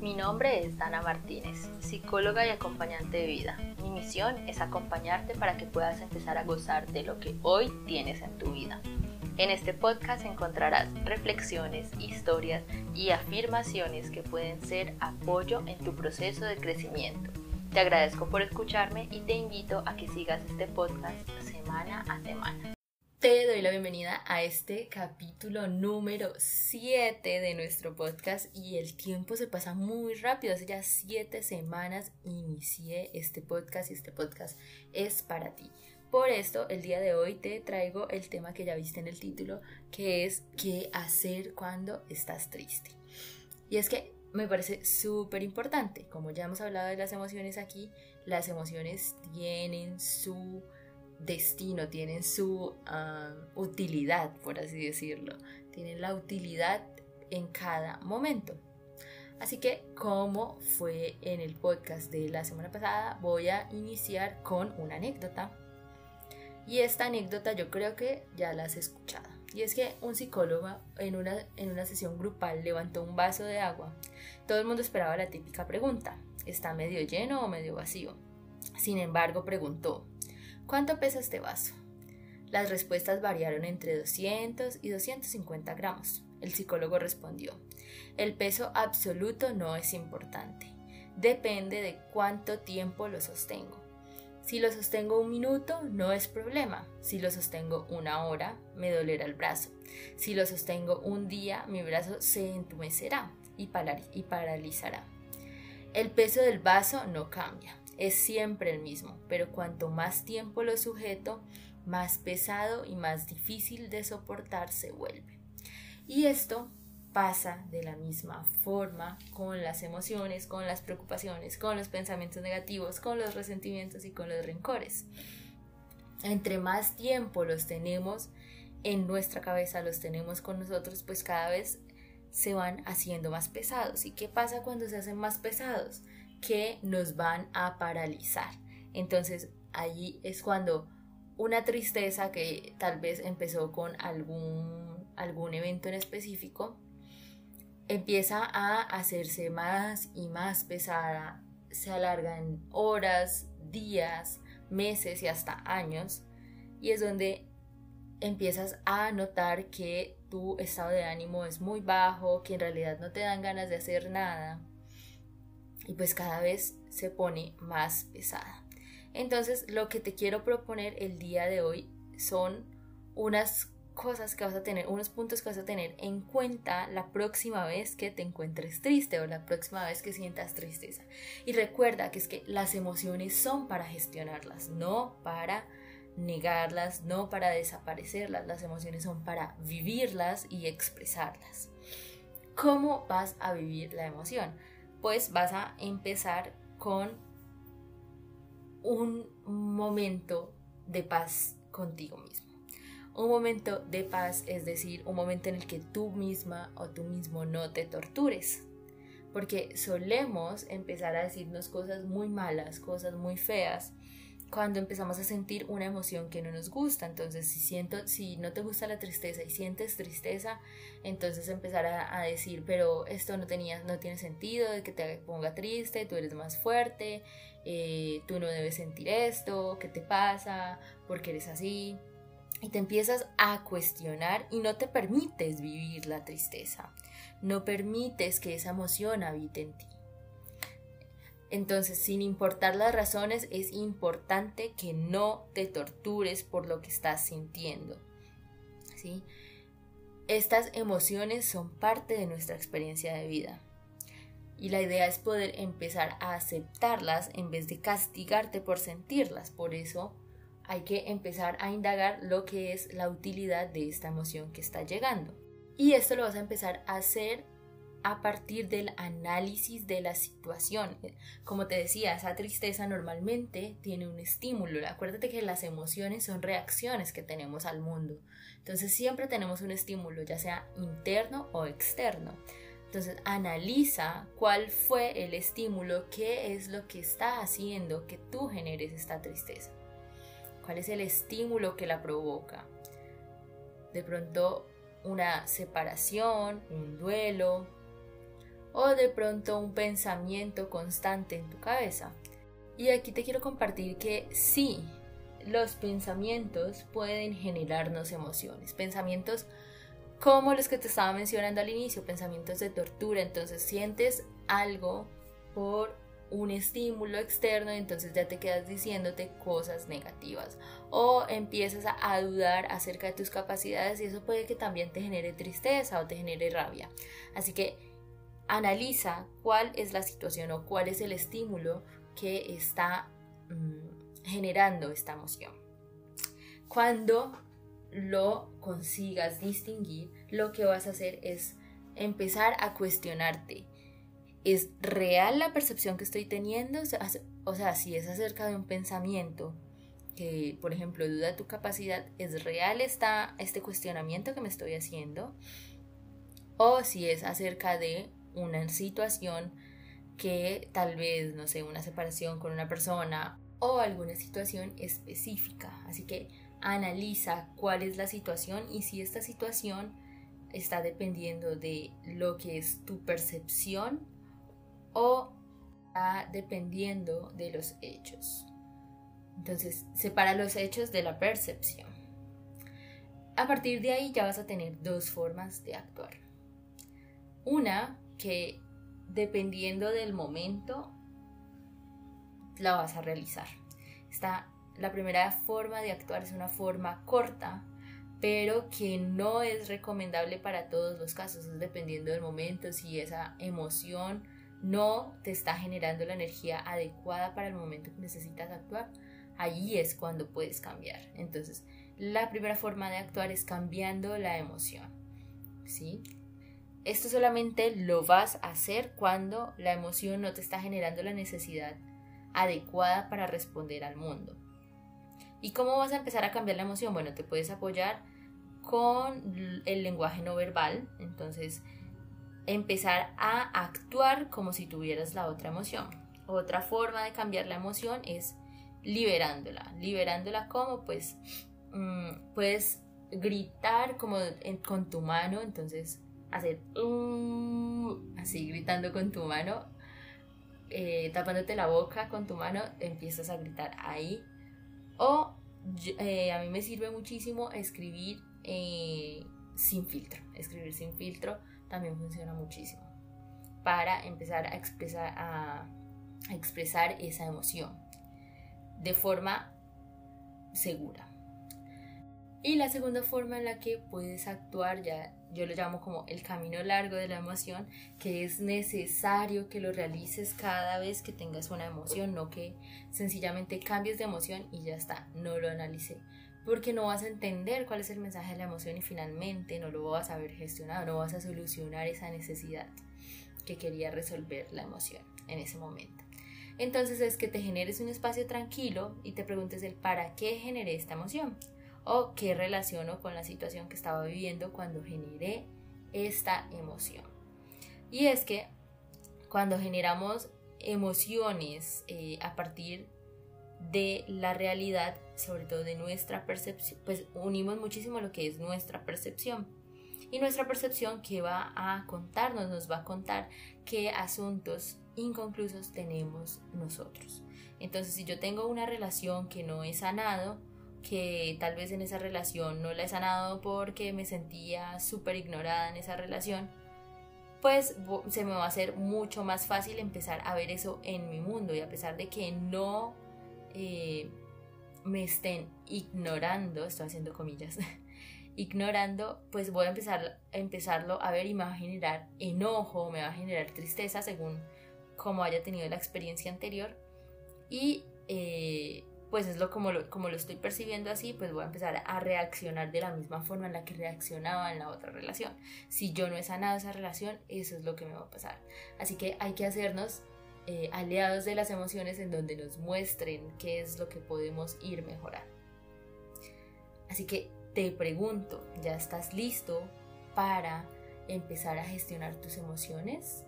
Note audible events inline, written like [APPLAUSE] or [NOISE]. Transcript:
Mi nombre es Dana Martínez, psicóloga y acompañante de vida. Mi misión es acompañarte para que puedas empezar a gozar de lo que hoy tienes en tu vida. En este podcast encontrarás reflexiones, historias y afirmaciones que pueden ser apoyo en tu proceso de crecimiento. Te agradezco por escucharme y te invito a que sigas este podcast semana a semana. Te doy la bienvenida a este capítulo número 7 de nuestro podcast y el tiempo se pasa muy rápido. Hace ya 7 semanas inicié este podcast y este podcast es para ti. Por esto, el día de hoy te traigo el tema que ya viste en el título, que es qué hacer cuando estás triste. Y es que me parece súper importante, como ya hemos hablado de las emociones aquí, las emociones tienen su destino, tienen su utilidad, por así decirlo. Tienen la utilidad en cada momento. Así que, como fue en el podcast de la semana pasada, voy a iniciar con una anécdota. Y esta anécdota yo creo que ya la has escuchado. Y es que un psicólogo en una, en una sesión grupal levantó un vaso de agua. Todo el mundo esperaba la típica pregunta, ¿está medio lleno o medio vacío? Sin embargo, preguntó, ¿Cuánto pesa este vaso? Las respuestas variaron entre 200 y 250 gramos. El psicólogo respondió, el peso absoluto no es importante, depende de cuánto tiempo lo sostengo. Si lo sostengo un minuto, no es problema. Si lo sostengo una hora, me dolerá el brazo. Si lo sostengo un día, mi brazo se entumecerá y, paralizará. El peso del vaso no cambia es siempre el mismo, pero cuanto más tiempo lo sujeto, más pesado y más difícil de soportar se vuelve. Y esto pasa de la misma forma con las emociones, con las preocupaciones, con los pensamientos negativos, con los resentimientos y con los rencores. Entre más tiempo los tenemos en nuestra cabeza, los tenemos con nosotros, pues cada vez se van haciendo más pesados. ¿Y qué pasa cuando se hacen más pesados? Que nos van a paralizar. Entonces allí es cuando una tristeza que tal vez empezó con algún, algún evento en específico, empieza a hacerse más y más pesada, se alarga en horas, días, meses y hasta años, y es donde empiezas a notar que tu estado de ánimo es muy bajo, que en realidad no te dan ganas de hacer nada, y pues cada vez se pone más pesada. Entonces lo que te quiero proponer el día de hoy son unas cosas que vas a tener, unos puntos que vas a tener en cuenta la próxima vez que te encuentres triste o la próxima vez que sientas tristeza. Y recuerda que es que las emociones son para gestionarlas, no para negarlas, no para desaparecerlas. Las emociones son para vivirlas y expresarlas. ¿Cómo vas a vivir la emoción? Pues vas a empezar con un momento de paz contigo mismo. Un momento de paz es decir, un momento en el que tú misma o tú mismo no te tortures. Porque solemos empezar a decirnos cosas muy malas, cosas muy feas, cuando empezamos a sentir una emoción que no nos gusta. Entonces, si siento, si no te gusta la tristeza y sientes tristeza, entonces empezar a, decir, pero esto no tenía, no tiene sentido de que te ponga triste, tú eres más fuerte, eh, tú no debes sentir esto, ¿qué te pasa? ¿Por qué eres así? Y te empiezas a cuestionar y no te permites vivir la tristeza. No permites que esa emoción habite en ti. Entonces, sin importar las razones, es importante que no te tortures por lo que estás sintiendo. ¿sí? Estas emociones son parte de nuestra experiencia de vida. Y la idea es poder empezar a aceptarlas en vez de castigarte por sentirlas. Por eso hay que empezar a indagar lo que es la utilidad de esta emoción que está llegando. Y esto lo vas a empezar a hacer a partir del análisis de la situación. Como te decía, esa tristeza normalmente tiene un estímulo. Acuérdate que las emociones son reacciones que tenemos al mundo. Entonces siempre tenemos un estímulo, ya sea interno o externo. Entonces analiza cuál fue el estímulo, qué es lo que está haciendo que tú generes esta tristeza. ¿Cuál es el estímulo que la provoca? De pronto una separación, un duelo, o de pronto un pensamiento constante en tu cabeza. Y aquí te quiero compartir que sí, los pensamientos pueden generarnos emociones, pensamientos como los que te estaba mencionando al inicio, pensamientos de tortura, entonces sientes algo por un estímulo externo entonces ya te quedas diciéndote cosas negativas o empiezas a, dudar acerca de tus capacidades y eso puede que también te genere tristeza o te genere rabia. Así que analiza cuál es la situación o cuál es el estímulo que está mm, generando esta emoción. Cuando lo consigas distinguir, lo que vas a hacer es empezar a cuestionarte ¿Es real la percepción que estoy teniendo? O sea, si es acerca de un pensamiento que, por ejemplo, duda tu capacidad, ¿es real esta, este cuestionamiento que me estoy haciendo? O si es acerca de una situación que tal vez, no sé, una separación con una persona o alguna situación específica. Así que analiza cuál es la situación y si esta situación está dependiendo de lo que es tu percepción o está dependiendo de los hechos. Entonces, separa los hechos de la percepción. A partir de ahí ya vas a tener dos formas de actuar. Una que dependiendo del momento la vas a realizar. Está la primera forma de actuar es una forma corta, pero que no es recomendable para todos los casos, es dependiendo del momento, si esa emoción no te está generando la energía adecuada para el momento que necesitas actuar, allí es cuando puedes cambiar. Entonces, la primera forma de actuar es cambiando la emoción. ¿Sí? Esto solamente lo vas a hacer cuando la emoción no te está generando la necesidad adecuada para responder al mundo. ¿Y cómo vas a empezar a cambiar la emoción? Bueno, te puedes apoyar con el lenguaje no verbal. Entonces, empezar a actuar como si tuvieras la otra emoción. Otra forma de cambiar la emoción es liberándola. Liberándola como pues mm, puedes gritar como con tu mano, entonces hacer uh, así gritando con tu mano, eh, tapándote la boca con tu mano, empiezas a gritar ahí. O eh, a mí me sirve muchísimo escribir eh, sin filtro, escribir sin filtro también funciona muchísimo para empezar a expresar, a, expresar esa emoción de forma segura. Y la segunda forma en la que puedes actuar, ya yo lo llamo como el camino largo de la emoción, que es necesario que lo realices cada vez que tengas una emoción, no que sencillamente cambies de emoción y ya está, no lo analicé porque no vas a entender cuál es el mensaje de la emoción y finalmente no lo vas a haber gestionado, no vas a solucionar esa necesidad que quería resolver la emoción en ese momento. Entonces es que te generes un espacio tranquilo y te preguntes el para qué generé esta emoción o qué relaciono con la situación que estaba viviendo cuando generé esta emoción. Y es que cuando generamos emociones eh, a partir de la realidad, sobre todo de nuestra percepción, pues unimos muchísimo lo que es nuestra percepción. Y nuestra percepción que va a contarnos, nos va a contar qué asuntos inconclusos tenemos nosotros. Entonces, si yo tengo una relación que no he sanado, que tal vez en esa relación no la he sanado porque me sentía súper ignorada en esa relación, pues se me va a hacer mucho más fácil empezar a ver eso en mi mundo. Y a pesar de que no eh, me estén ignorando, estoy haciendo comillas, [LAUGHS] ignorando, pues voy a empezar a empezarlo a ver y me va a generar enojo, me va a generar tristeza según como haya tenido la experiencia anterior. Y eh, pues es lo como, lo como lo estoy percibiendo así, pues voy a empezar a reaccionar de la misma forma en la que reaccionaba en la otra relación. Si yo no he sanado esa relación, eso es lo que me va a pasar. Así que hay que hacernos eh, aliados de las emociones en donde nos muestren qué es lo que podemos ir mejorando. Así que te pregunto, ¿ya estás listo para empezar a gestionar tus emociones?